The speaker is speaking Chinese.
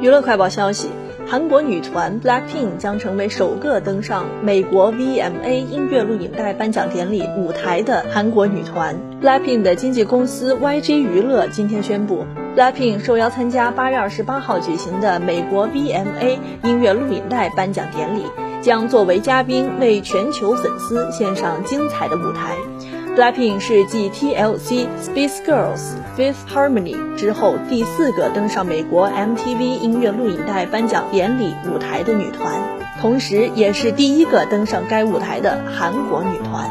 娱乐快报消息：韩国女团 BLACKPINK 将成为首个登上美国 VMA 音乐录影带颁奖典礼舞台的韩国女团。BLACKPINK 的经纪公司 YG 娱乐今天宣布，BLACKPINK 受邀参加八月二十八号举行的美国 VMA 音乐录影带颁奖典礼，将作为嘉宾为全球粉丝献上精彩的舞台。Blackpink 是继 TLC、Space Girls、Fifth Harmony 之后第四个登上美国 MTV 音乐录影带颁奖典礼舞台的女团，同时也是第一个登上该舞台的韩国女团。